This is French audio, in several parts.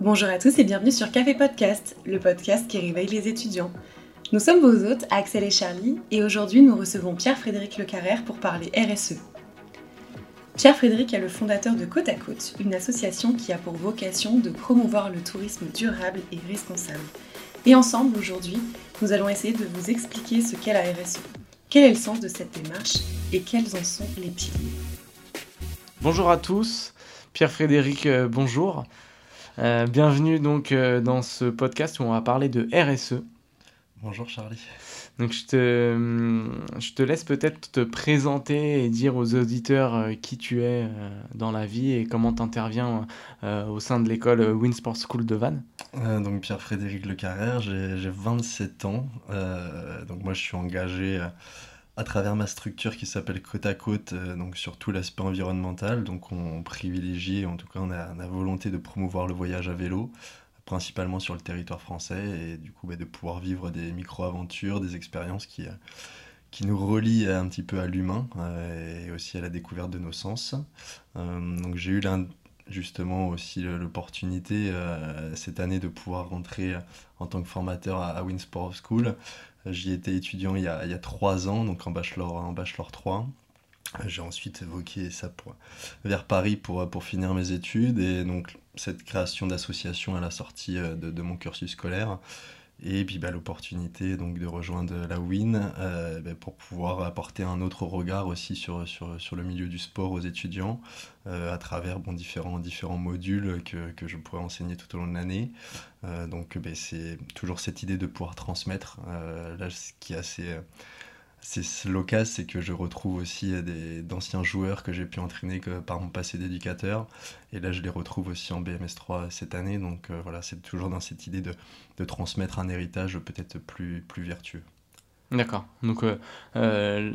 Bonjour à tous et bienvenue sur Café Podcast, le podcast qui réveille les étudiants. Nous sommes vos hôtes, Axel et Charlie, et aujourd'hui nous recevons Pierre-Frédéric Lecarrère pour parler RSE. Pierre-Frédéric est le fondateur de Côte à Côte, une association qui a pour vocation de promouvoir le tourisme durable et responsable. Et ensemble, aujourd'hui, nous allons essayer de vous expliquer ce qu'est la RSE, quel est le sens de cette démarche et quels en sont les piliers? Bonjour à tous, Pierre-Frédéric, euh, bonjour. Euh, bienvenue donc euh, dans ce podcast où on va parler de RSE. Bonjour Charlie. Donc je te, je te laisse peut-être te présenter et dire aux auditeurs qui tu es dans la vie et comment tu interviens au sein de l'école Winsport School de Vannes. donc Pierre-Frédéric Le Carrère, j'ai 27 ans. donc moi je suis engagé à travers ma structure qui s'appelle Côte à Côte, euh, donc sur tout l'aspect environnemental. Donc on privilégie, en tout cas on a la volonté de promouvoir le voyage à vélo, principalement sur le territoire français, et du coup bah, de pouvoir vivre des micro-aventures, des expériences qui, euh, qui nous relient un petit peu à l'humain euh, et aussi à la découverte de nos sens. donc j'ai eu justement aussi l'opportunité cette année de pouvoir rentrer en tant que formateur à, à Winsport School J'y étais étudiant il y, a, trois ans, donc en bachelor, en bachelor 3. J'ai ensuite évoqué ça pour, vers Paris pour, finir mes études. Et donc, cette création d'association à la sortie euh, de, mon cursus scolaire. Et puis bah, l'opportunité donc de rejoindre la WIN euh, bah, pour pouvoir apporter un autre regard aussi sur, sur, sur le milieu du sport aux étudiants euh, à travers bon, différents, différents modules que, que je pourrais enseigner tout au long de l'année. Euh, donc bah, c'est toujours cette idée de pouvoir transmettre. là, ce qui est assez c'est l'occasion, c'est que je retrouve aussi d'anciens joueurs que j'ai pu entraîner que par mon passé d'éducateur. Et là, je les retrouve aussi en BMS3 cette année. Donc euh, voilà, c'est toujours dans cette idée de, de transmettre un héritage peut-être plus, plus vertueux. D'accord. Donc, euh, euh,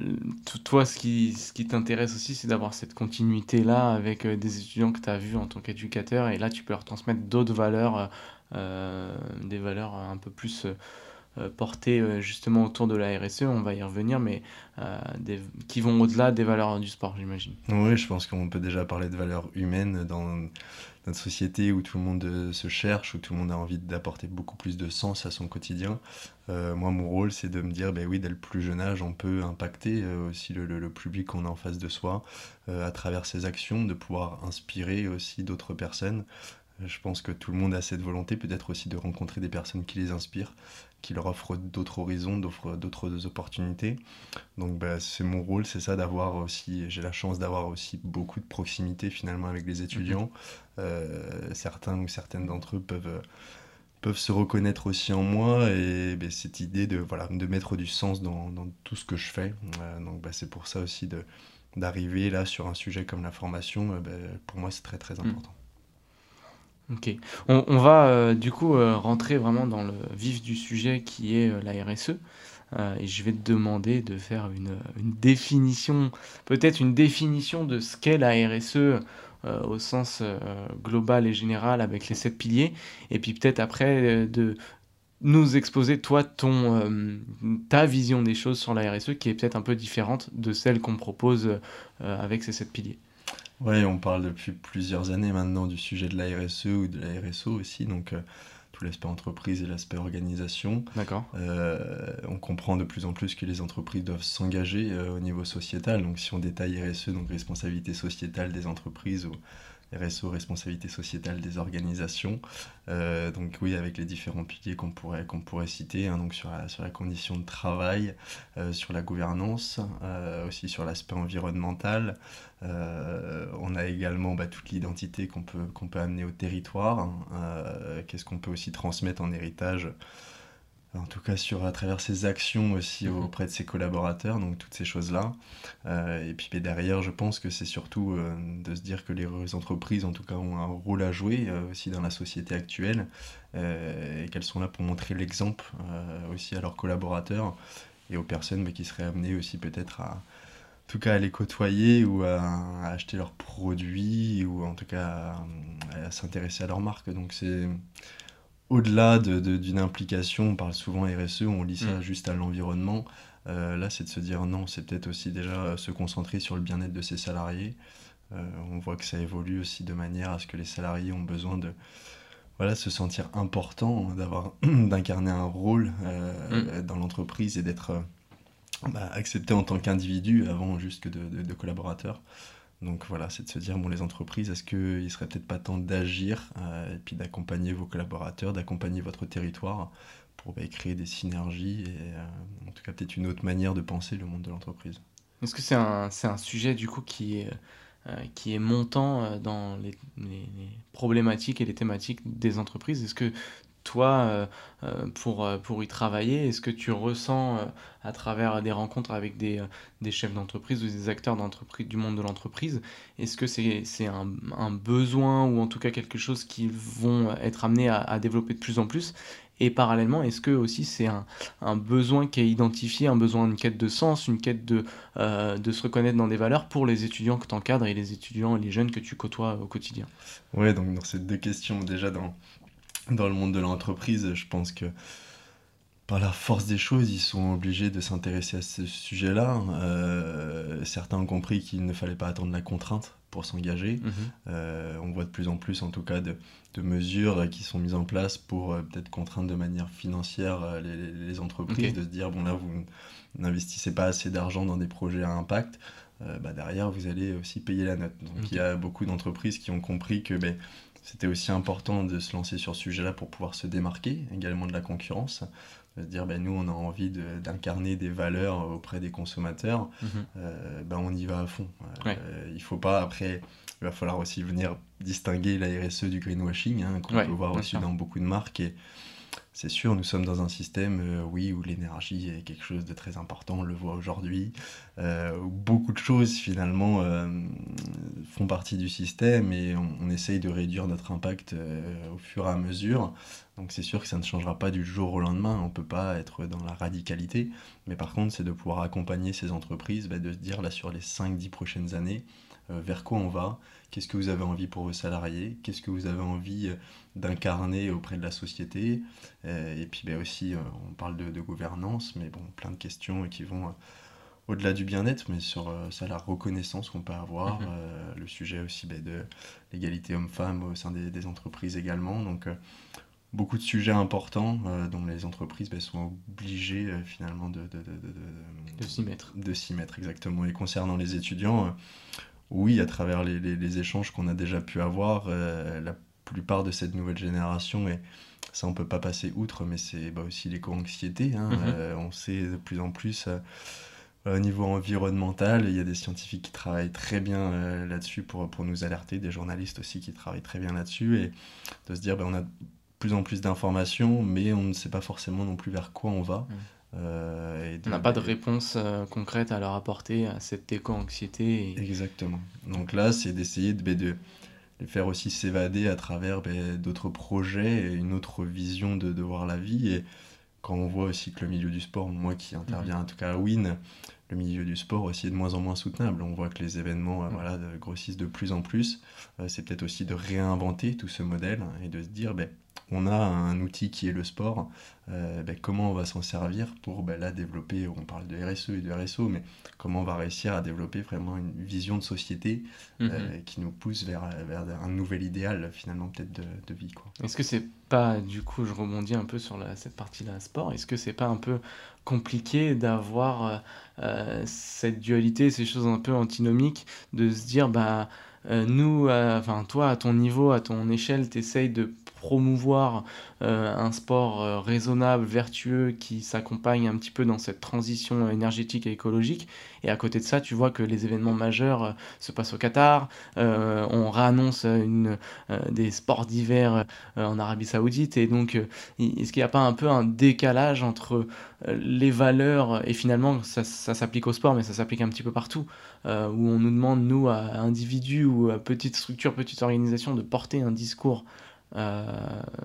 toi, ce qui, ce qui t'intéresse aussi, c'est d'avoir cette continuité-là avec des étudiants que tu as vus en tant qu'éducateur. Et là, tu peux leur transmettre d'autres valeurs, des valeurs un peu plus euh, portés euh, justement autour de la RSE, on va y revenir, mais euh, qui vont au-delà des valeurs du sport, j'imagine. Oui, je pense qu'on peut déjà parler de valeurs humaines dans notre société où tout le monde se cherche, où tout le monde a envie d'apporter beaucoup plus de sens à son quotidien. moi, mon rôle, c'est de me dire, ben oui, dès le plus jeune âge, on peut impacter aussi le, le, public qu'on a en face de soi à travers ses actions, de pouvoir inspirer aussi d'autres personnes. Je pense que tout le monde a cette volonté peut-être aussi de rencontrer des personnes qui les inspirent qui leur offre d'autres horizons, d'autres opportunités. Donc bah, c'est mon rôle, c'est ça d'avoir aussi, j'ai la chance d'avoir aussi beaucoup de proximité finalement avec les étudiants. Mhm. Euh, certains ou certaines d'entre eux peuvent, peuvent se reconnaître aussi en moi et bah, cette idée de, voilà, de mettre du sens dans, dans tout ce que je fais. Euh, donc bah, c'est pour ça aussi d'arriver là sur un sujet comme la formation, euh, pour moi c'est très très mhm. important. Ok. On, va euh, du coup euh, rentrer vraiment dans le vif du sujet qui est euh, la RSE. et je vais te demander de faire une, définition, peut-être une définition de ce qu'est la RSE au sens global et général avec les sept piliers. Et puis peut-être après de nous exposer toi ton ta vision des choses sur la RSE qui est peut-être un peu différente de celle qu'on propose avec ces sept piliers. Oui, on parle depuis plusieurs années maintenant du sujet de la RSE ou de la RSO aussi, donc euh, tout l'aspect entreprise et l'aspect organisation. D'accord. Euh, on comprend de plus en plus que les entreprises doivent s'engager euh, au niveau sociétal. Donc si on détaille RSE, donc responsabilité sociétale des entreprises ou RSO, responsabilité sociétale des organisations. Euh, donc oui, avec les différents piliers qu'on pourrait, pourrait citer, hein, donc sur la, sur la condition de travail, euh, sur la gouvernance, euh, aussi sur l'aspect environnemental. on a également bah, toute l'identité qu'on peut, peut amener au territoire. Hein. Qu'est-ce qu'on peut aussi transmettre en héritage en tout cas sur, à travers ses actions aussi mhm. auprès de ses collaborateurs, donc toutes ces choses-là. Euh, et puis derrière, je pense que c'est surtout euh, de se dire que les entreprises, en tout cas, ont un rôle à jouer euh, aussi dans la société actuelle, et qu'elles sont là pour montrer l'exemple aussi à leurs collaborateurs et aux personnes qui seraient amenées aussi peut-être à, en tout cas à les côtoyer ou à, acheter leurs produits ou en tout cas à, à s'intéresser à leur marque. Donc c'est au-delà d'une implication, on parle souvent RSE, on lit ça mm. juste à l'environnement. Euh, là, c'est de se dire non, c'est peut-être aussi déjà euh, se concentrer sur le bien-être de ses salariés. Euh, on voit que ça évolue aussi de manière à ce que les salariés ont besoin de voilà, se sentir important, d'avoir d'incarner un rôle euh, mm. dans l'entreprise et d'être bah, accepté en tant qu'individu avant juste que de, de, collaborateur. Donc voilà, c'est de se dire, bon, les entreprises, est-ce qu'il serait peut-être pas temps d'agir et puis d'accompagner vos collaborateurs, d'accompagner votre territoire pour bah, créer des synergies et en tout cas peut-être une autre manière de penser le monde de l'entreprise. Est-ce que c'est un, un, sujet du coup qui est euh, qui est montant euh, dans les, problématiques et les thématiques des entreprises? Est-ce que toi, euh, pour, pour y travailler, est-ce que tu ressens à travers des rencontres avec des, des chefs d'entreprise ou des acteurs d'entreprise, du monde de l'entreprise, est-ce que c'est un, un, besoin ou en tout cas quelque chose qu'ils vont être amenés à, développer de plus en plus? Et parallèlement, est-ce que aussi c'est un, un, besoin qui est identifié, un besoin, une quête de sens, une quête de, euh, de se reconnaître dans des valeurs pour les étudiants que tu encadres et les étudiants et les jeunes que tu côtoies au quotidien? Oui, donc dans ces deux questions, déjà dans, dans le monde de l'entreprise, je pense que par la force des choses, ils sont obligés de s'intéresser à ce sujet-là. Euh, certains ont compris qu'il ne fallait pas attendre la contrainte pour s'engager. Mhm. Euh, on voit de plus en plus, en tout cas, de, de mesures qui sont mises en place pour euh, peut-être contraindre de manière financière les, les, entreprises, de se dire, bon là, vous n'investissez pas assez d'argent dans des projets à impact, bah, derrière, vous allez aussi payer la note. Donc il y a beaucoup d'entreprises qui ont compris que ben, c'était aussi important de se lancer sur ce sujet-là pour pouvoir se démarquer également de la concurrence de dire ben, nous on a envie d'incarner des valeurs auprès des consommateurs, mhm. euh, ben, on y va à fond. Euh, il faut pas après, il va falloir aussi venir distinguer la RSE du greenwashing, hein, qu'on peut voir aussi dans beaucoup de marques. Et, c'est sûr, nous sommes dans un système, euh, oui, où l'énergie est quelque chose de très important, on le voit aujourd'hui. Euh, beaucoup de choses, finalement, euh, font partie du système et on, essaye de réduire notre impact au fur et à mesure. Donc c'est sûr que ça ne changera pas du jour au lendemain, on ne peut pas être dans la radicalité. Mais par contre, c'est de pouvoir accompagner ces entreprises, bah, de se dire, là, sur les 5-10 prochaines années, vers quoi on va, qu'est-ce que vous avez envie pour vos salariés, qu'est-ce que vous avez envie d'incarner auprès de la société? Euh, et puis ben aussi, euh, on parle de, gouvernance, mais bon, plein de questions qui vont euh, au-delà du bien-être, mais sur ça, la reconnaissance qu'on peut avoir, mhm. le sujet aussi ben, de l'égalité homme-femme au sein des, entreprises également. Donc, beaucoup de sujets importants dont les entreprises ben, sont obligées finalement de, de, de s'y mettre. De s'y mettre, exactement. Et concernant les étudiants, oui, à travers les, les, les échanges qu'on a déjà pu avoir, la plupart de cette nouvelle génération, et ça on peut pas passer outre, mais c'est bah, aussi l'éco-anxiété. Hein. Mhm. Euh, on sait de plus en plus euh, au niveau environnemental, il y a des scientifiques qui travaillent très bien euh, là-dessus pour, pour nous alerter, des journalistes aussi qui travaillent très bien là-dessus, et de se dire bah, on a de plus en plus d'informations, mais on ne sait pas forcément non plus vers quoi on va. Mhm. on n'a pas de réponse concrète à leur apporter à cette éco-anxiété. Exactement. Donc là, c'est d'essayer de, de, les faire aussi s'évader à travers ben, d'autres projets et une autre vision de, de, voir la vie. Et quand on voit aussi que le milieu du sport, moi qui interviens en tout cas à Win, le milieu du sport aussi est de moins en moins soutenable. On voit que les événements euh, voilà, grossissent de plus en plus. Euh, c'est peut-être aussi de réinventer tout ce modèle et de se dire, ben, on a un outil qui est le sport, euh, ben, comment on va s'en servir pour ben, là développer, on parle de RSE et de RSO, mais comment on va réussir à développer vraiment une vision de société euh, mhm. qui nous pousse vers, vers, un nouvel idéal finalement peut-être de, de, vie. Est-ce que c'est pas, du coup je rebondis un peu sur la, cette partie-là, sport, est-ce que c'est pas un peu compliqué d'avoir euh, cette dualité, ces choses un peu antinomiques, de se dire bah nous, enfin toi à ton niveau, à ton échelle, tu essayes de promouvoir euh, un sport euh, raisonnable, vertueux, qui s'accompagne un petit peu dans cette transition énergétique et écologique. Et à côté de ça, tu vois que les événements majeurs euh, se passent au Qatar. on réannonce des sports d'hiver en Arabie Saoudite. Et donc, est-ce qu'il n'y a pas un peu un décalage entre les valeurs et finalement, ça, s'applique au sport, mais ça s'applique un petit peu partout, où on nous demande, nous, à individus ou à petites structures, petites organisations, de porter un discours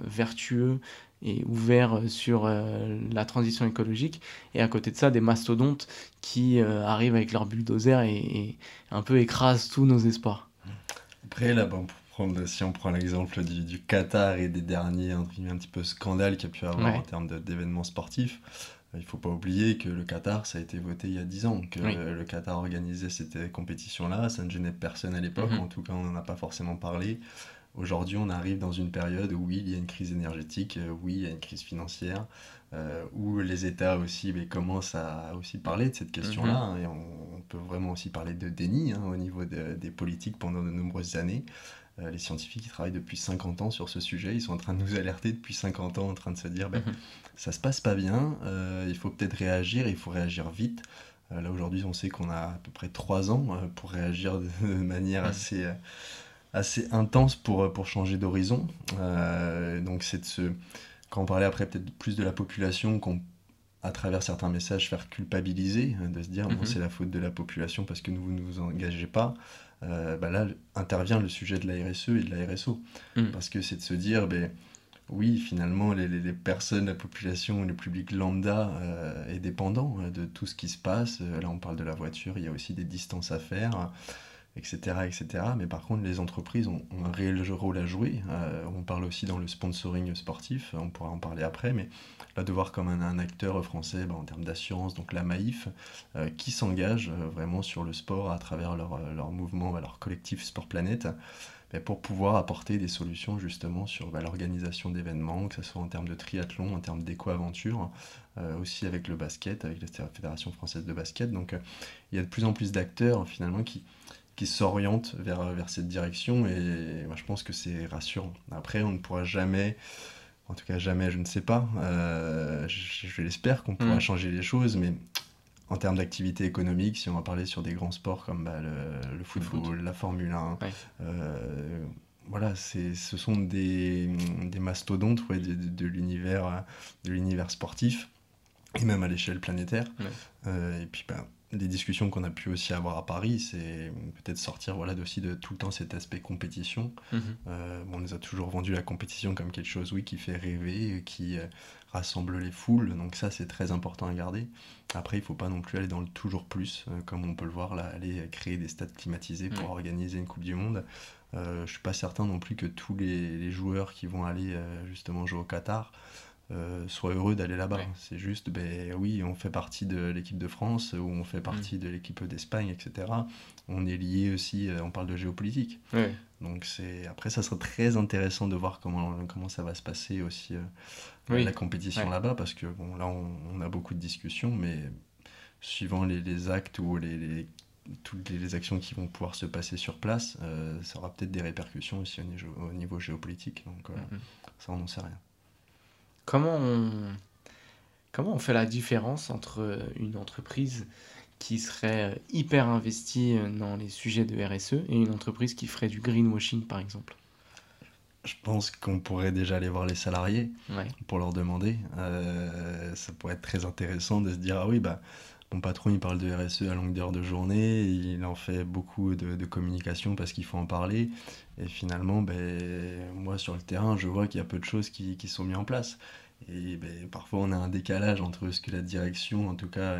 vertueux et ouvert sur euh, la transition écologique, et à côté de ça, des mastodontes qui euh, arrivent avec leur bulldozer et, et, un peu écrasent tous nos espoirs. Après, là, bon, pour prendre, si on prend l'exemple du, du, Qatar et des derniers un, un petit peu scandales qu'il y a pu avoir ouais. en termes d'événements sportifs, il ne faut pas oublier que le Qatar, ça a été voté il y a 10 ans, que oui. le Qatar organisait cette compétition-là, ça ne gênait personne à l'époque, mm -hmm. en tout cas on n'en a pas forcément parlé. Aujourd'hui, on arrive dans une période où oui, il y a une crise énergétique, oui, il y a une crise financière, où les États aussi mais, commencent à aussi parler de cette question-là. Mhm. Hein, et on, peut vraiment aussi parler de déni hein, au niveau des politiques pendant de nombreuses années. Euh, les scientifiques qui travaillent depuis 50 ans sur ce sujet, ils sont en train de nous alerter depuis 50 ans, en train de se dire, ben, mhm. ça se passe pas bien, euh, il faut peut-être réagir, il faut réagir vite. Euh, là aujourd'hui, on sait qu'on a à peu près 3 ans pour réagir de, manière mhm. assez, assez intense pour, pour changer d'horizon. donc c'est de se... Quand on parlait après peut-être plus de la population, qu'on à travers certains messages faire culpabiliser, de se dire bon, mhm. c'est la faute de la population parce que vous ne vous engagez pas. Euh, bah là intervient le sujet de la RSE et de la RSO. Mm. Parce que c'est de se dire, ben, oui, finalement, les, les, personnes, la population, le public lambda euh, est dépendant euh, de tout ce qui se passe. Là, on parle de la voiture, il y a aussi des distances à faire, etc. etc. Mais par contre, les entreprises ont, un réel rôle à jouer. on parle aussi dans le sponsoring sportif, on pourra en parler après, mais de voir comme un, acteur français bah, en termes d'assurance, donc la Maïf, euh, qui s'engage euh, vraiment sur le sport à travers leur, euh, leur mouvement, bah, leur collectif Sport Planète, bah, pour pouvoir apporter des solutions justement sur l'organisation d'événements, que ce soit en termes de triathlon, en termes d'éco-aventure, aussi avec le basket, avec la Fédération française de basket. Donc il y a de plus en plus d'acteurs finalement qui, qui s'orientent vers, vers cette direction et moi je pense que c'est rassurant. Après, on ne pourra jamais en tout cas, jamais, je ne sais pas. Euh, je, l'espère qu'on pourra mm. changer les choses, mais en termes d'activité économique, si on va parler sur des grands sports comme bah, le, football, la Formule 1, euh, voilà, ce sont des, des mastodontes ouais, de, de, l'univers sportif, et même à l'échelle planétaire. Euh, et puis, bah, les discussions qu'on a pu aussi avoir à Paris, c'est peut-être sortir voilà, aussi de tout le temps cet aspect compétition. Mhm. Euh, on nous a toujours vendu la compétition comme quelque chose oui, qui fait rêver, qui euh, rassemble les foules, donc ça c'est très important à garder. Après, il ne faut pas non plus aller dans le toujours plus, euh, comme on peut le voir là, aller créer des stades climatisés pour organiser une Coupe du Monde. je ne suis pas certain non plus que tous les, les joueurs qui vont aller justement jouer au Qatar euh, soient heureux d'aller là-bas. C'est juste, ben oui, on fait partie de l'équipe de France ou on fait partie mm. de l'équipe d'Espagne, etc. On est lié aussi, euh, on parle de géopolitique. Donc c'est après, ça sera très intéressant de voir comment, comment ça va se passer aussi euh, la compétition là-bas, parce que bon, là, on, a beaucoup de discussions, mais suivant les, actes ou les, toutes les actions qui vont pouvoir se passer sur place, ça aura peut-être des répercussions aussi au niveau, géopolitique. Donc mm-hmm. ça, on n'en sait rien. Comment on, comment on fait la différence entre une entreprise qui serait hyper investie dans les sujets de RSE et une entreprise qui ferait du greenwashing, par exemple? Je pense qu'on pourrait déjà aller voir les salariés pour leur demander. Euh, ça pourrait être très intéressant de se dire, ah oui, bah, mon patron, il parle de RSE à longueur de journée, il en fait beaucoup de, communication parce qu'il faut en parler. Et finalement, ben, moi, sur le terrain, je vois qu'il y a peu de choses qui, qui sont mises en place. Et ben, parfois, on a un décalage entre ce que la direction, en tout cas,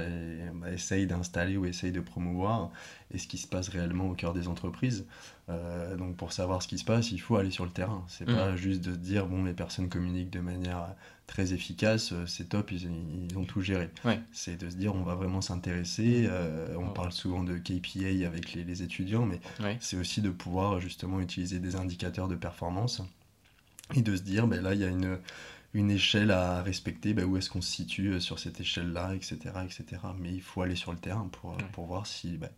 bah, essaye d'installer ou essaye de promouvoir et ce qui se passe réellement au cœur des entreprises. Euh, donc, pour savoir ce qui se passe, il faut aller sur le terrain. C'est mmh. pas juste de dire, bon, les personnes communiquent de manière très efficace, euh, c'est top, ils, ils, ont tout géré. C'est de se dire, on va vraiment s'intéresser. Euh, on parle souvent de KPI avec les, les étudiants, mais c'est aussi de pouvoir justement utiliser des indicateurs de performance et de se dire, ben là, il y a une une échelle à respecter, bah, où est-ce qu'on se situe euh, sur cette échelle-là, etc., etc. Mais il faut aller sur le terrain pour, pour voir si bah,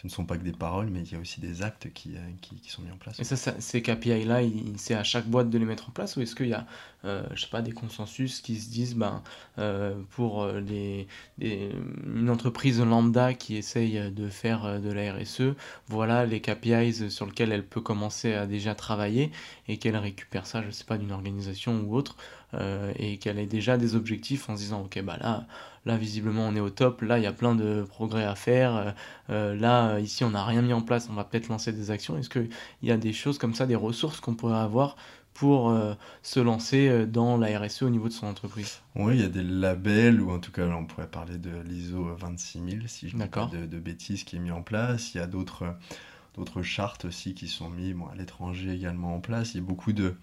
ce ne sont pas que des paroles, mais il y a aussi des actes qui, euh, qui, sont mis en place. Et ça, ces KPI-là, c'est à chaque boîte de les mettre en place ou est-ce qu'il y a, euh, je sais pas, des consensus qui se disent, ben, euh, pour les, une entreprise lambda qui essaye de faire de la RSE, voilà les KPIs sur lesquels elle peut commencer à déjà travailler et qu'elle récupère ça, je sais pas, d'une organisation ou autre, et qu'elle ait déjà des objectifs en se disant, ok, bah là, là visiblement on est au top, là il y a plein de progrès à faire, là euh, ici on n'a rien mis en place, on va peut-être lancer des actions. Est-ce qu'il y a des choses comme ça, des ressources qu'on pourrait avoir pour euh, se lancer euh, dans la RSE au niveau de son entreprise? Oui, il y a des labels, ou en tout cas on pourrait parler de l'ISO 26000, si je ne dis pas de, bêtises, qui est mis en place. Il y a d'autres d'autres chartes aussi qui sont mises à l'étranger également en place. Il y a beaucoup de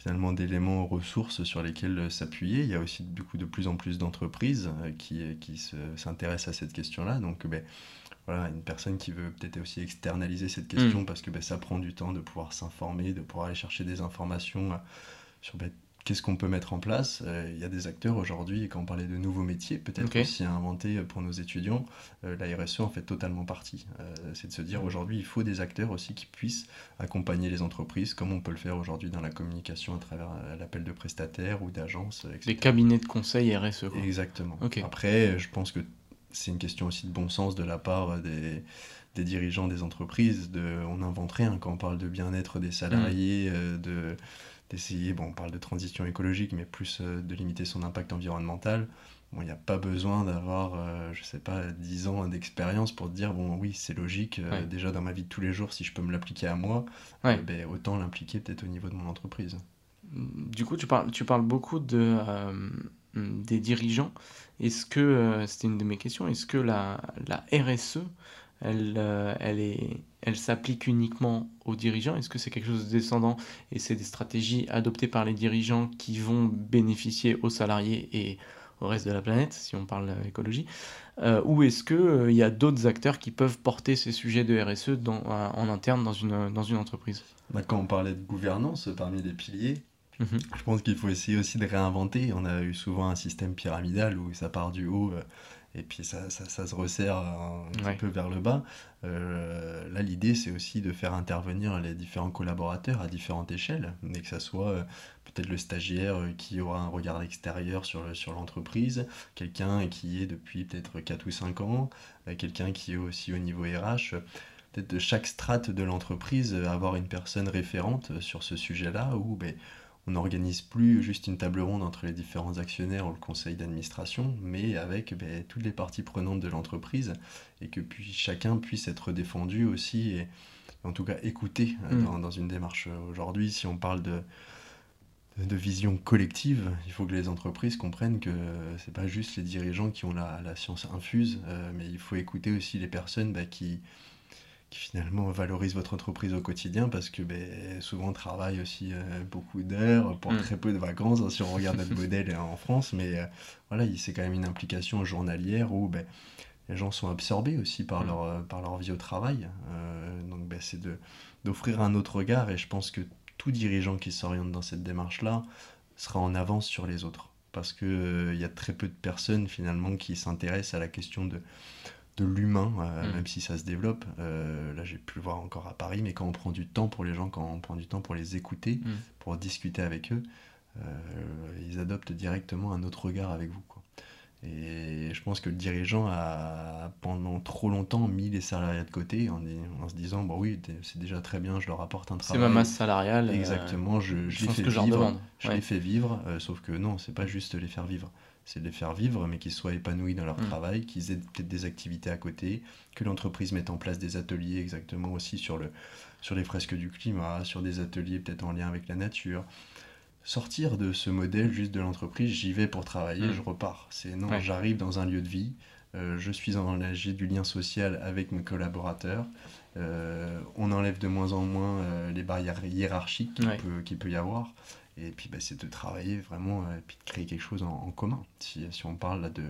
finalement d'éléments ressources sur lesquels s'appuyer. Il y a aussi du coup de plus en plus d'entreprises qui, qui s'intéressent à cette question-là. Donc ben, voilà, une personne qui veut peut-être aussi externaliser cette question parce que ben, ça prend du temps de pouvoir s'informer, de pouvoir aller chercher des informations sur ben, qu'est-ce qu'on peut mettre en place euh, Il y a des acteurs aujourd'hui, quand on parlait de nouveaux métiers, peut-être aussi à inventer pour nos étudiants, euh, la RSE en fait totalement partie. Euh, c'est de se dire aujourd'hui, il faut des acteurs aussi qui puissent accompagner les entreprises, comme on peut le faire aujourd'hui dans la communication à travers l'appel de prestataires ou d'agences. Des cabinets de conseil RSE. Exactement. Après, je pense que c'est une question aussi de bon sens de la part des des dirigeants des entreprises, de, on n'invente rien quand on parle de bien-être des salariés, mm. de, d'essayer, bon, on parle de transition écologique, mais plus euh, de limiter son impact environnemental. Bon, il n'y a pas besoin d'avoir, euh, je sais pas, 10 ans d'expérience pour dire, bon, oui, c'est logique, euh, déjà dans ma vie de tous les jours, si je peux me l'appliquer à moi, ben, autant l'impliquer peut-être au niveau de mon entreprise. Du coup, tu parles, tu parles beaucoup de, des dirigeants. Est-ce que, c'était une de mes questions, est-ce que la, la RSE, elle, elle est elle s'applique uniquement aux dirigeants? Est-ce que c'est quelque chose de descendant et c'est des stratégies adoptées par les dirigeants qui vont bénéficier aux salariés et au reste de la planète, si on parle écologie? Euh, Ou est-ce qu'il euh, y a d'autres acteurs qui peuvent porter ces sujets de RSE dans, en interne dans une, dans une entreprise? Bah, Quand on parlait de gouvernance parmi les piliers, mhm. je pense qu'il faut essayer aussi de réinventer. On a eu souvent un système pyramidal où ça part du haut. Euh, et puis ça, ça, ça, se resserre un petit peu vers le bas. Euh, là, l'idée, c'est aussi de faire intervenir les différents collaborateurs à différentes échelles, mais que ça soit euh, peut-être le stagiaire euh, qui aura un regard extérieur sur, sur l'entreprise, quelqu'un qui est depuis peut-être 4 ou 5 ans, quelqu'un qui est aussi au niveau RH, peut-être de chaque strate de l'entreprise, avoir une personne référente sur ce sujet-là, où ben, on n'organise plus juste une table ronde entre les différents actionnaires ou le conseil d'administration, mais avec ben, toutes les parties prenantes de l'entreprise et que puis chacun puisse être défendu aussi et en tout cas écouté euh, mm. dans, une démarche. Aujourd'hui, si on parle de, de vision collective, il faut que les entreprises comprennent que c'est pas juste les dirigeants qui ont la, science infuse, euh, mais il faut écouter aussi les personnes bah, qui, qui finalement valorise votre entreprise au quotidien parce que ben, souvent on travaille aussi euh, beaucoup d'heures pour mm. très peu de vacances hein, si on regarde notre modèle en France mais euh, voilà c'est quand même une implication journalière où ben, les gens sont absorbés aussi par, mm. leur, euh, par leur vie au travail donc ben, c'est d'offrir un autre regard et je pense que tout dirigeant qui s'oriente dans cette démarche là sera en avance sur les autres parce qu'il il y a très peu de personnes finalement qui s'intéressent à la question de de l'humain, euh, mm. même si ça se développe. Euh, là, j'ai pu le voir encore à Paris, mais quand on prend du temps pour les gens, quand on prend du temps pour les écouter, mm. pour discuter avec eux, euh, ils adoptent directement un autre regard avec vous. Quoi. Et je pense que le dirigeant a pendant trop longtemps mis les salariés de côté en, en se disant bon oui c'est déjà très bien je leur apporte un travail c'est ma masse salariale exactement je, je, les fais vivre je les fais vivre sauf que non c'est pas juste les faire vivre c'est de les faire vivre, mais qu'ils soient épanouis dans leur mm. travail, qu'ils aient peut-être des activités à côté, que l'entreprise mette en place des ateliers exactement aussi sur, le, sur les fresques du climat, sur des ateliers peut-être en lien avec la nature. Sortir de ce modèle juste de l'entreprise, j'y vais pour travailler, mm. je repars. C'est non, j'arrive dans un lieu de vie, euh, je suis en j'ai du lien social avec mes collaborateurs. Euh, on enlève de moins en moins euh, les barrières hiérarchiques qu'il peut, peut, y avoir. Et puis, bah, c'est de travailler vraiment euh, et puis de créer quelque chose en, commun. Si, si, on parle là de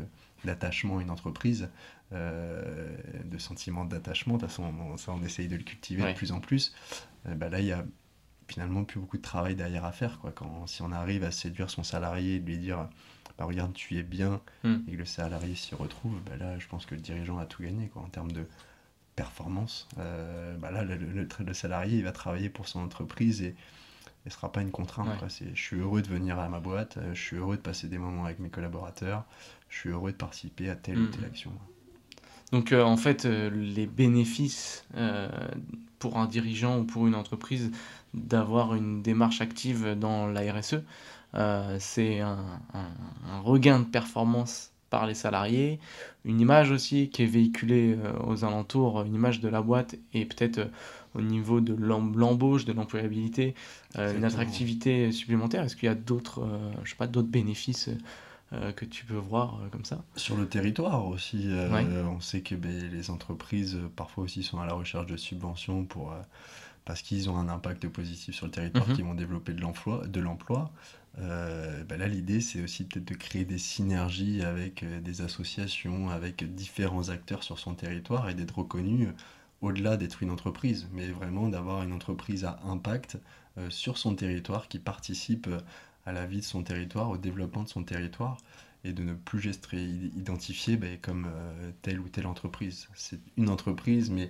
d'attachement à une entreprise, euh, de sentiment d'attachement, de toute façon, on, ça, on essaye de le cultiver de plus en plus. Euh, bah, là, il y a finalement plus beaucoup de travail derrière à faire. Quoi. Quand, si on arrive à séduire son salarié et lui dire bah, Regarde, tu es bien, hmm. et que le salarié s'y retrouve, bah, là, je pense que le dirigeant a tout gagné quoi, en termes de performance. bah là, le, le, le, salarié, il va travailler pour son entreprise et ne sera pas une contrainte. je suis heureux de venir à ma boîte, euh, je suis heureux de passer des moments avec mes collaborateurs, je suis heureux de participer à telle ou telle mm. action. Donc euh, en fait, euh, les bénéfices pour un dirigeant ou pour une entreprise d'avoir une démarche active dans la RSE, c'est un, regain de performance par les salariés, une image aussi qui est véhiculée aux alentours, une image de la boîte et peut-être au niveau de l'embauche, de l'employabilité, euh, une attractivité supplémentaire. Est-ce qu'il y a d'autres, euh, je sais pas, d'autres bénéfices euh, que tu peux voir comme ça? Sur le territoire aussi, on sait que ben, les entreprises parfois aussi sont à la recherche de subventions pour parce qu'ils ont un impact positif sur le territoire, Mhm. qui vont développer de l'emploi, de l'emploi. Euh, bah là, l'idée, c'est aussi peut-être de créer des synergies avec euh, des associations, avec différents acteurs sur son territoire et d'être reconnu euh, au-delà d'être une entreprise, mais vraiment d'avoir une entreprise à impact euh, sur son territoire qui participe à la vie de son territoire, au développement de son territoire et de ne plus juste ré- identifier ben, comme euh, telle ou telle entreprise. C'est une entreprise, mais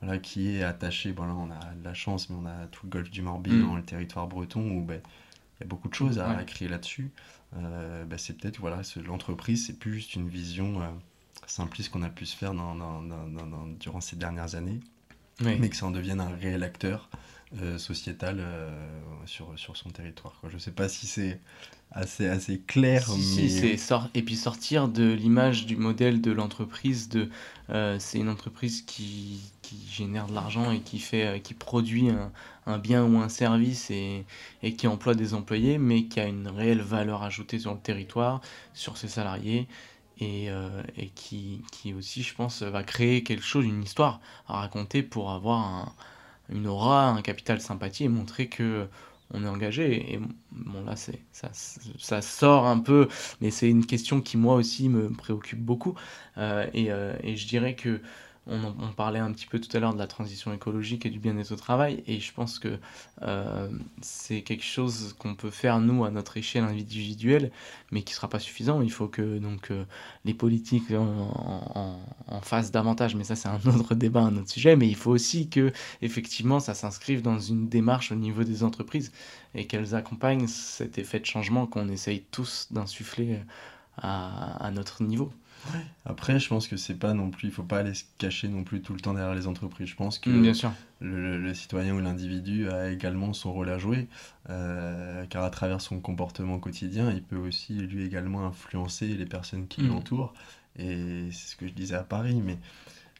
voilà, qui est attachée. Bon, là, on a de la chance, mais on a tout le golfe du Morbihan, Mm. le territoire breton, où ben, il y a beaucoup de choses à, Ouais. à créer là-dessus. Euh, ben, c'est peut-être, voilà, ce- l'entreprise, c'est plus juste une vision euh, simpliste qu'on a pu se faire dans- dans- dans- durant ces dernières années, Oui. mais que ça en devienne un réel acteur euh, sociétal euh, sur, sur son territoire. Quoi. Je ne sais pas si c'est assez, assez clair, Si, mais... si, et puis sortir de l'image du modèle de l'entreprise, de c'est une entreprise qui, qui génère de l'argent et qui fait, euh, qui produit un, un bien ou un service et, et qui emploie des employés, mais qui a une réelle valeur ajoutée sur le territoire, sur ses salariés. Et, euh, et qui, qui aussi, je pense, va créer quelque chose, une histoire à raconter pour avoir un- une aura, un capital sympathie et montrer que on est engagé. Et bon, là, c'est, ça, ça sort un peu, mais c'est une question qui, moi aussi, me préoccupe beaucoup. Euh, et, et je dirais que on, parlait un petit peu tout à l'heure de la transition écologique et du bien-être au travail, et je pense que euh, c'est quelque chose qu'on peut faire, nous, à notre échelle individuelle, mais qui ne sera pas suffisant. Il faut que donc, euh, les politiques en, en, en fassent davantage, mais ça, c'est un autre débat, un autre sujet. Mais il faut aussi que, effectivement, ça s'inscrive dans une démarche au niveau des entreprises et qu'elles accompagnent cet effet de changement qu'on essaye tous d'insuffler à notre niveau. Après, je pense que c'est pas non plus, il faut pas aller se cacher non plus tout le temps derrière les entreprises. Je pense que Mm, Bien sûr. le, le citoyen ou l'individu a également son rôle à jouer, euh, car à travers son comportement quotidien, il peut aussi lui également influencer les personnes qui Mm. l'entourent. Et c'est ce que je disais à Paris, mais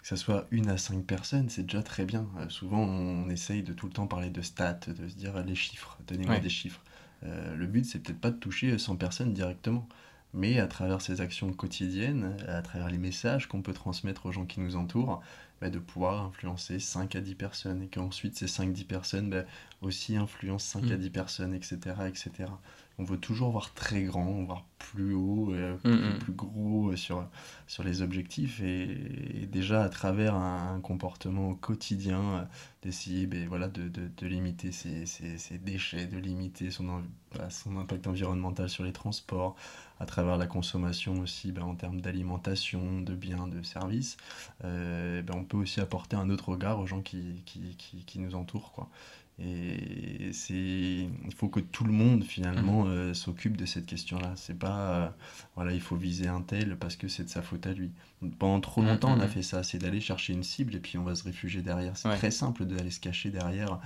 que ce soit une à cinq personnes, c'est déjà très bien. Euh, souvent, on essaye de tout le temps parler de stats, de se dire les chiffres, donnez-moi Ouais. des chiffres. Euh, le but, c'est peut-être pas de toucher 100 personnes directement, mais à travers ces actions quotidiennes, à travers les messages qu'on peut transmettre aux gens qui nous entourent, bah, de pouvoir influencer 5 à 10 personnes, et qu'ensuite ces 5-10 personnes bah, aussi influencent 5 à Mm. 10 personnes, etc., etc. On veut toujours voir très grand, voir plus haut, euh, Mm, plus, mm. plus gros euh, sur, sur les objectifs, et, et déjà à travers un, un comportement quotidien, euh, d'essayer ben, voilà, de, de, de limiter ses, ses- ses déchets, de limiter son, bah, son impact environnemental sur les transports, à travers la consommation aussi ben, en termes d'alimentation, de biens, de services, euh, ben, on peut aussi apporter un autre regard aux gens qui, qui, qui, qui nous entourent. Quoi. Et c'est, il faut que tout le monde finalement euh, s'occupe de cette question-là. C'est pas, euh, voilà, il faut viser un tel parce que c'est de sa faute à lui. Pendant trop Mhm, longtemps, on a mhm. fait ça, c'est d'aller chercher une cible et puis on va se réfugier derrière. C'est Ouais. très simple d'aller se cacher derrière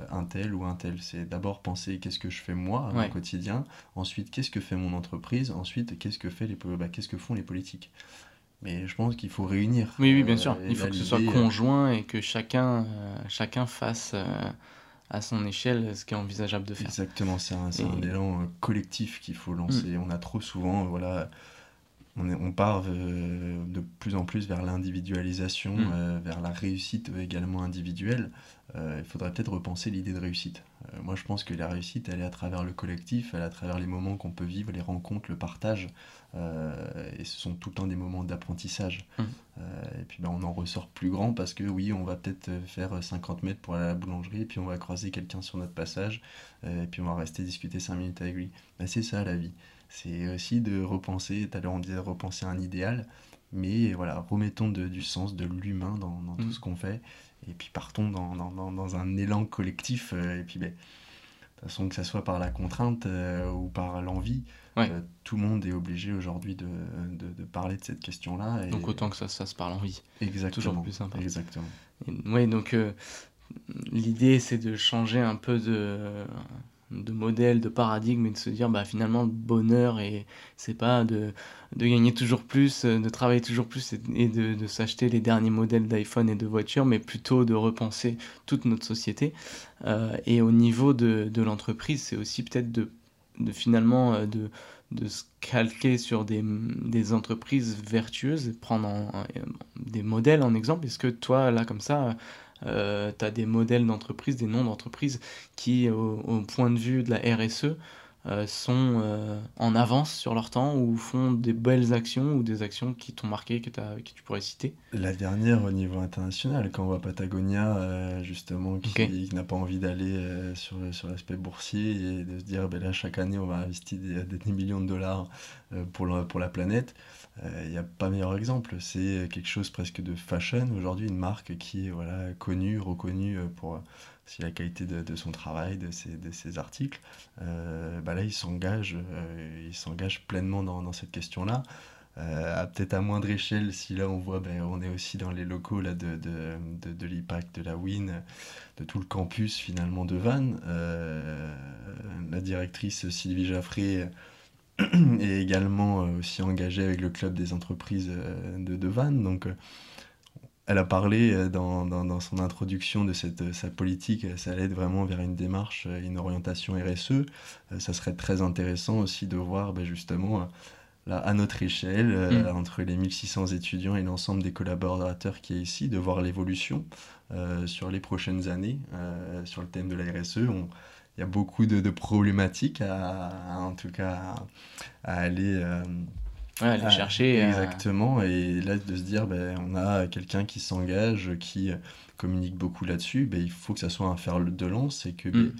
euh, un tel ou un tel. C'est d'abord penser qu'est-ce que je fais moi Ouais. quotidien, ensuite qu'est-ce que fait mon entreprise, ensuite qu'est-ce que fait les, bah, qu'est-ce que font les politiques? Mais je pense qu'il faut réunir. Oui, oui, bien Euh, sûr. Il faut que ce soit conjoint et que chacun, euh, chacun fasse euh, à son échelle ce qui est envisageable de faire. Exactement, c'est un, élan euh, collectif qu'il faut lancer. On a trop souvent, euh, voilà, on, est- on part euh, de plus en plus vers l'individualisation, Mm. euh, vers la réussite également individuelle. Euh, il faudrait peut-être repenser l'idée de réussite. Euh, moi, je pense que la réussite, elle est à travers le collectif, elle est à travers les moments qu'on peut vivre, les rencontres, le partage. Euh, et ce sont tout le temps des moments d'apprentissage. Mm. Euh, et puis, ben, on en ressort plus grand parce que oui, on va peut-être euh, faire 50 mètres pour aller à la boulangerie, et puis on va croiser quelqu'un sur notre passage, euh, et puis on va rester discuter 5 minutes avec lui. Ben, c'est ça la vie. C'est aussi de repenser, tout à l'heure on disait repenser un idéal, mais voilà, remettons de- du sens, de l'humain dans, dans tout Mm. ce qu'on fait, et puis partons dans, dans- dans- un élan collectif, euh, et puis ben, de toute façon, que ça soit par la contrainte euh, ou par l'envie, Ouais. euh, tout le monde est obligé aujourd'hui de, de- de parler de cette question-là. et- Donc autant que ça, ça se parle en vie. Exactement. plus sympa. Exactement. Oui, donc l'idée c'est de changer un peu de, de modèle, de paradigme et de se dire bah finalement le bonheur et c'est pas de, de gagner toujours plus, euh, de travailler toujours plus et, de, de s'acheter les derniers modèles d'iPhone et de voitures, mais plutôt de repenser toute notre société. Euh, et au niveau de, de l'entreprise, c'est aussi peut-être de, de finalement euh, de, de se calquer sur des, des entreprises vertueuses, prendre en- en- des modèles en exemple. Est-ce que toi, là, comme ça, euh, tu as des modèles d'entreprise, des noms d'entreprise qui, au, point de vue de la RSE, euh, sont euh, en avance sur leur temps ou font des belles actions ou des actions qui t'ont marqué, que, que tu pourrais citer? La dernière au niveau international, quand on voit Patagonia, justement, qui, n'a pas envie d'aller sur, sur l'aspect boursier et de se dire, ben là, chaque année, on va investir des, des millions de dollars pour, pour la planète. Il euh, n'y a pas meilleur exemple. C'est quelque chose presque de fashion aujourd'hui, une marque qui est voilà, connue, reconnue pour euh, la qualité de, son travail, de ses, de ses articles. Euh, bah là, il s'engage, s'engage pleinement dans, dans cette question-là. peut-être à moindre échelle, si là on voit, ben, on est aussi dans les locaux là, de, de, de, de l'IPAC, de la WIN, de tout le campus finalement de Vannes. la directrice Sylvie Jaffré et également euh, aussi engagée avec le club des entreprises euh, de, de Vannes. Donc, euh, elle a parlé dans, dans, son introduction de cette, sa politique, ça allait vraiment vers une démarche, une orientation RSE. ça serait très intéressant aussi de voir ben, justement là, à notre échelle, mm. entre les 1600 étudiants et l'ensemble des collaborateurs qui est ici, de voir l'évolution sur les prochaines années sur le thème de la RSE. On, y a beaucoup de, problématiques à, en tout cas à, aller, euh, aller chercher. Euh, exactement. Et là, de se dire, ben, on a quelqu'un qui s'engage, qui communique beaucoup là-dessus, ben, il faut que ça soit un fer de lance et que mm.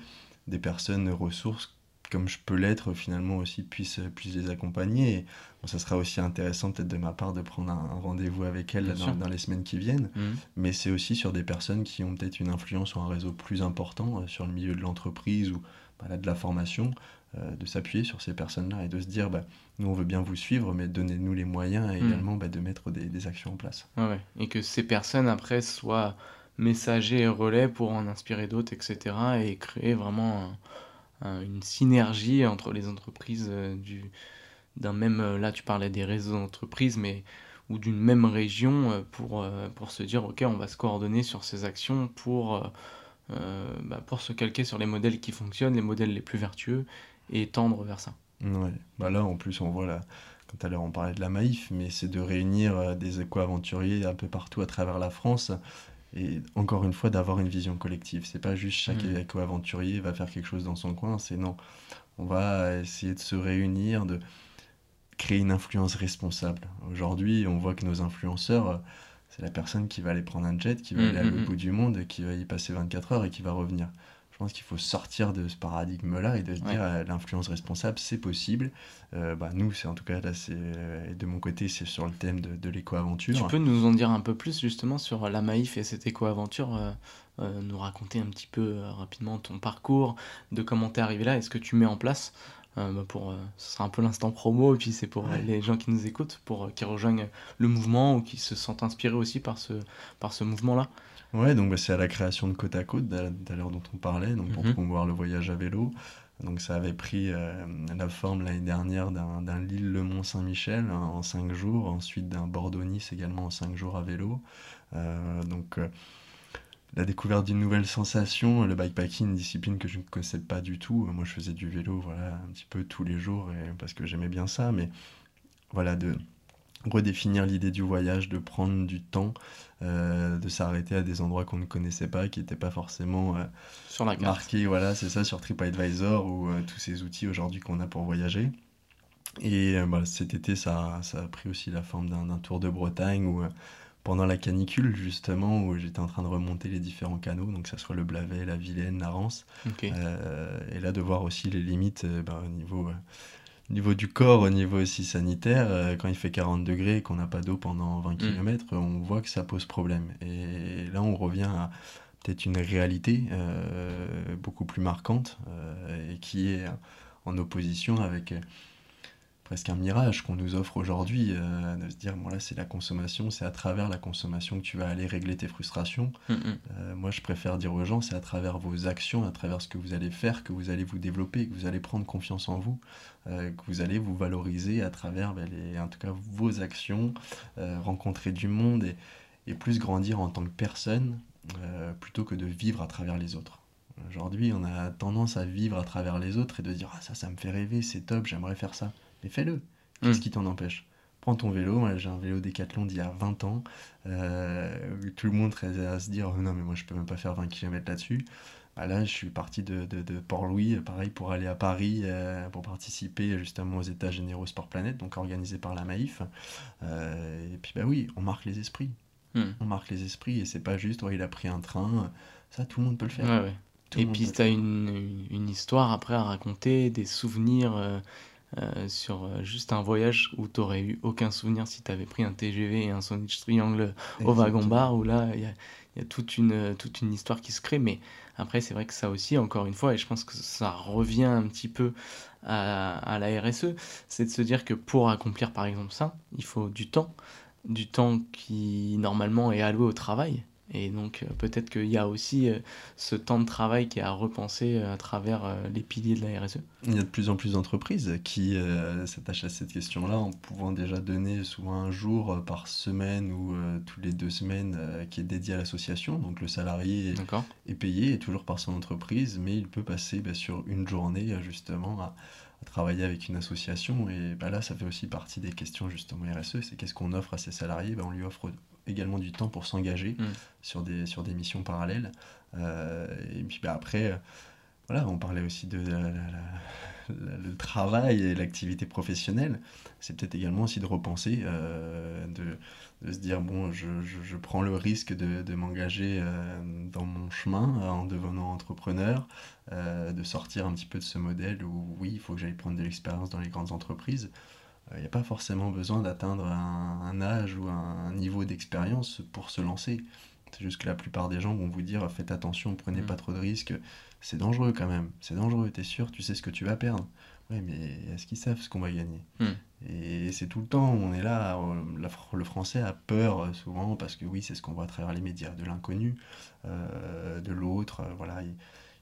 des personnes ressources comme je peux l'être finalement aussi puisse, puisse les accompagner. Et, ça sera aussi intéressant peut-être de ma part de prendre un, rendez-vous avec elles dans, les semaines qui viennent. Mhm. Mais c'est aussi sur des personnes qui ont peut-être une influence ou un réseau plus important euh, sur le milieu de l'entreprise ou bah, de la formation, euh, de s'appuyer sur ces personnes-là et de se dire, bah, nous on veut bien vous suivre, mais donnez-nous les moyens et mhm. également bah, de mettre des, des, actions en place. ouais. Et que ces personnes après soient messagers et relais pour en inspirer d'autres, etc. Et créer vraiment une synergie entre les entreprises euh, du, d'un même, euh, là tu parlais des réseaux d'entreprises, mais ou d'une même région euh, pour, pour se dire ok on va se coordonner sur ces actions pour, bah, pour se calquer sur les modèles qui fonctionnent, les modèles les plus vertueux et tendre vers ça. Ouais. Bah là en plus on voit là, tout à l'heure on parlait de la Maïf, mais c'est de réunir des éco-aventuriers un peu partout à travers la France et encore une fois d'avoir une vision collective. C'est pas juste chaque mmh. éco-aventurier va faire quelque chose dans son coin, c'est non. On va essayer de se réunir, de créer une influence responsable. Aujourd'hui, on voit que nos influenceurs, c'est la personne qui va aller prendre un jet, qui va mmh, aller à mmh, bout du monde, qui va y passer 24 heures et qui va revenir. Je pense qu'il faut sortir de ce paradigme-là et de se dire euh, l'influence responsable, c'est possible. Euh, bah, nous, c'est en tout cas là, c'est de mon côté, c'est sur le thème de, de l'éco-aventure. Tu peux nous en dire un peu plus justement sur la Maïf et cette éco-aventure euh, Nous raconter un petit peu rapidement ton parcours, de comment tu es arrivé là et ce que tu mets en place bah, pour, ce sera un peu l'instant promo, et puis c'est pour les gens qui nous écoutent, pour qui rejoignent le mouvement ou qui se sentent inspirés aussi par ce, par ce mouvement-là. Ouais, donc bah, c'est à la création de Côte à Côte, d'ailleurs dont on parlait, donc pour mhm. promouvoir le voyage à vélo. Donc ça avait pris euh, la forme l'année dernière d'un Lille-le-Mont-Saint-Michel hein, en 5 jours, ensuite d'un Bordeaux-Nice également en 5 jours à vélo. Euh, donc euh, la découverte d'une nouvelle sensation, le bikepacking, une discipline que je ne connaissais pas du tout. Moi je faisais du vélo voilà, un petit peu tous les jours et, parce que j'aimais bien ça, mais voilà, de redéfinir l'idée du voyage, de prendre du temps, euh, de s'arrêter à des endroits qu'on ne connaissait pas, qui n'étaient pas forcément euh, sur la marqués, voilà, c'est ça, sur TripAdvisor ou euh, tous ces outils aujourd'hui qu'on a pour voyager. Et bah, cet été, ça, ça, a pris aussi la forme d'un tour de Bretagne où pendant la canicule justement où j'étais en train de remonter les différents canaux donc ça soit le Blavet, la Vilaine, la Rance. Et là de voir aussi les limites bah, au niveau au niveau du corps, au niveau aussi sanitaire, euh, quand il fait 40 degrés et qu'on n'a pas d'eau pendant 20 mm. km, on voit que ça pose problème. Et là, on revient à peut-être une réalité euh, beaucoup plus marquante euh, et qui est en opposition avec presque un mirage qu'on nous offre aujourd'hui, euh, de se dire, bon là c'est la consommation, c'est à travers la consommation que tu vas aller régler tes frustrations. Mm, mm. Euh, moi je préfère dire aux gens, c'est à travers vos actions, à travers ce que vous allez faire, que vous allez vous développer, que vous allez prendre confiance en vous, euh, que vous allez vous valoriser à travers ben, les, en tout cas vos actions, rencontrer du monde et, et, plus grandir en tant que personne plutôt que de vivre à travers les autres. Aujourd'hui, on a tendance à vivre à travers les autres et de dire ah ça, ça me fait rêver, c'est top, j'aimerais faire ça mais fais-le. Qu'est-ce hmm. qui t'en empêche? Prends ton vélo, moi j'ai un vélo Décathlon d'il y a 20 ans, euh, tout le monde à se dire non mais moi je peux même pas faire 20 km là-dessus. Bah là je suis parti de, Port-Louis, pareil pour aller à Paris, euh, pour participer justement aux États généraux Sport Planète, donc organisé par la Maïf. Euh, et puis bah oui, on marque les esprits. Hmm. On marque les esprits et c'est pas juste, il a pris un train, ça tout le monde peut le faire. et puis tu as une, une, histoire après à raconter, des souvenirs euh, sur euh, juste un voyage où tu n'aurais eu aucun souvenir si tu avais pris un TGV et un sandwich triangle au wagon-bar, où là, il y a, y a, toute, une, toute une histoire qui se crée. Mais après, c'est vrai que ça aussi, encore une fois, et je pense que ça revient un petit peu à, à la RSE, c'est de se dire que pour accomplir par exemple ça, il faut du temps, du temps qui normalement est alloué au travail, et donc euh, peut-être qu'il y a aussi euh, ce temps de travail qui est à repenser euh, à travers les piliers de la RSE. Il y a de plus en plus d'entreprises qui s'attachent à cette question-là en pouvant déjà donner souvent un jour par semaine ou tous les deux semaines qui est dédié à l'association. Donc le salarié est, payé, toujours par son entreprise, mais il peut passer bah, sur une journée justement à, travailler avec une association. Et bah, là, ça fait aussi partie des questions justement RSE, c'est qu'est-ce qu'on offre à ses salariés? Bah, On lui offre également du temps pour s'engager mm. sur, des, sur des missions parallèles. Euh, et puis bah, après, euh, voilà, on parlait aussi de le travail et l'activité professionnelle. C'est peut-être également aussi de repenser, euh, de, de, se dire, bon, je, je, prends le risque de, de m'engager dans mon chemin en devenant entrepreneur, de sortir un petit peu de ce modèle où oui, il faut que j'aille prendre de l'expérience dans les grandes entreprises. Il n'y a pas forcément besoin d'atteindre un, âge ou un, niveau d'expérience pour se lancer. C'est juste que la plupart des gens vont vous dire faites attention, prenez mm. pas trop de risques. C'est dangereux quand même. C'est dangereux, tu es sûr, tu sais ce que tu vas perdre. Oui, mais est-ce qu'ils savent ce qu'on va gagner? Mm. Et c'est tout le temps, on est là, le français a peur euh, souvent parce que oui, c'est ce qu'on voit à travers les médias, de l'inconnu, euh, de l'autre. Euh, voilà, il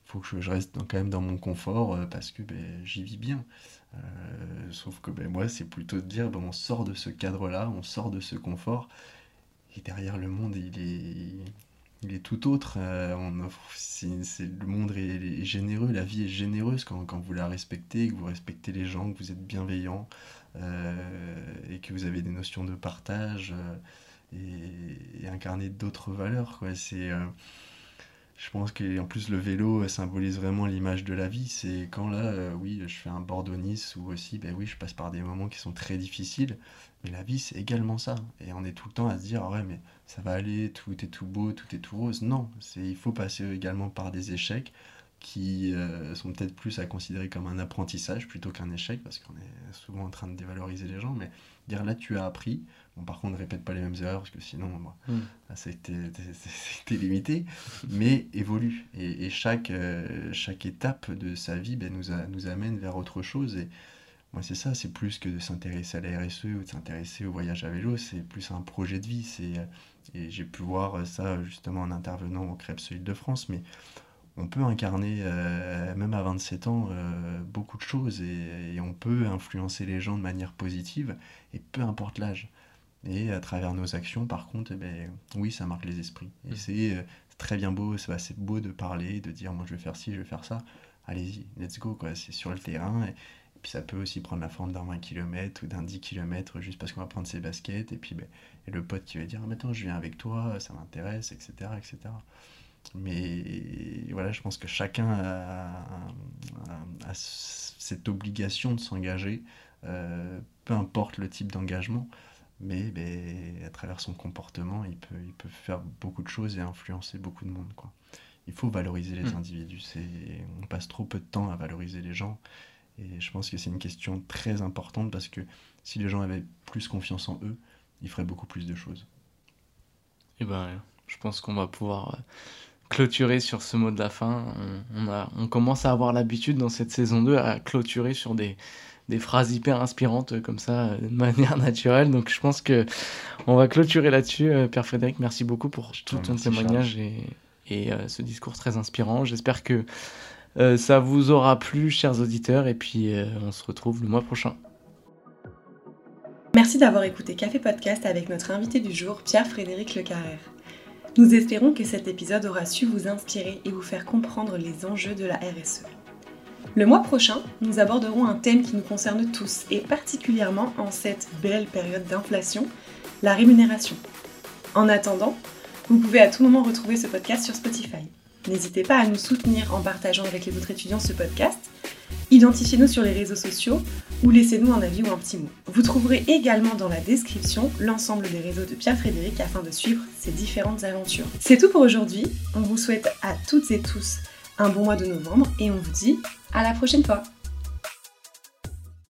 faut que je reste quand même dans mon confort parce que ben, j'y vis bien. Euh, sauf que ben, moi, c'est plutôt de dire, ben, on sort de ce cadre-là, on sort de ce confort, et derrière le monde, il est, tout autre. Euh, le monde est, généreux, la vie est généreuse quand, vous la respectez, que vous respectez les gens, que vous êtes bienveillant, euh, et que vous avez des notions de partage, et, et, incarner d'autres valeurs. Je pense qu'en plus le vélo symbolise vraiment l'image de la vie. C'est quand là, euh, oui, je fais un Bordeaux-Nice ou aussi, ben oui, je passe par des moments qui sont très difficiles. Mais la vie, c'est également ça. Et on est tout le temps à se dire, ah ouais, mais ça va aller, tout est tout beau, tout est tout rose. Non, c'est il faut passer également par des échecs qui euh, sont peut-être plus à considérer comme un apprentissage plutôt qu'un échec, parce qu'on est souvent en train de dévaloriser les gens. Mais dire là, tu as appris, par contre, ne répète pas les mêmes erreurs parce que sinon, moi, hmm. c'était limité, mais évolue. Et, chaque, euh, chaque étape de sa vie ben, nous, nous amène vers autre chose. Et moi, c'est ça, c'est plus que de s'intéresser à la RSE ou de s'intéresser au voyage à vélo, c'est plus un projet de vie. Euh, et j'ai pu voir ça justement en intervenant au Krebs Île-de-France, mais on peut incarner, euh, même à 27 ans, beaucoup de choses et, et, on peut influencer les gens de manière positive, et peu importe l'âge. Et à travers nos actions, par contre, eh ben, oui, ça marque les esprits. Et mm. c'est très bien beau, c'est beau de parler, de dire moi je vais faire ci, je vais faire ça. Allez-y, let's go, quoi. C'est sur le terrain. Et, puis ça peut aussi prendre la forme d'un 20 km ou d'un 10 km juste parce qu'on va prendre ses baskets. Et puis ben, et le pote qui va dire maintenant je viens avec toi, ça m'intéresse, etc., etc. Mais voilà, je pense que chacun a, cette obligation de s'engager, euh, peu importe le type d'engagement mais ben, à travers son comportement, il peut, il peut faire beaucoup de choses et influencer beaucoup de monde. Quoi. Il faut valoriser les hmm. individus. On passe trop peu de temps à valoriser les gens. Et je pense que c'est une question très importante parce que si les gens avaient plus confiance en eux, ils feraient beaucoup plus de choses. Et eh ben, je pense qu'on va pouvoir euh, clôturer sur ce mot de la fin. On, on, a, on commence à avoir l'habitude dans cette saison 2 à clôturer sur des, des phrases hyper inspirantes euh, comme ça, euh, de manière naturelle. Donc je pense que on va clôturer là-dessus. Euh, Père Frédéric, merci beaucoup pour tout ton témoignage et, et ce discours très inspirant. J'espère que ça vous aura plu, chers auditeurs, et puis on se retrouve le mois prochain. Merci d'avoir écouté Café Podcast avec notre invité du jour, Pierre-Frédéric Lecarrère. Nous espérons que cet épisode aura su vous inspirer et vous faire comprendre les enjeux de la RSE. Le mois prochain, nous aborderons un thème qui nous concerne tous, et particulièrement en cette belle période d'inflation, la rémunération. En attendant, vous pouvez à tout moment retrouver ce podcast sur Spotify. N'hésitez pas à nous soutenir en partageant avec les autres étudiants ce podcast. Identifiez-nous sur les réseaux sociaux ou laissez-nous un avis ou un petit mot. Vous trouverez également dans la description l'ensemble des réseaux de Pierre-Frédéric afin de suivre ses différentes aventures. C'est tout pour aujourd'hui. On vous souhaite à toutes et tous un bon mois de novembre et on vous dit à la prochaine fois.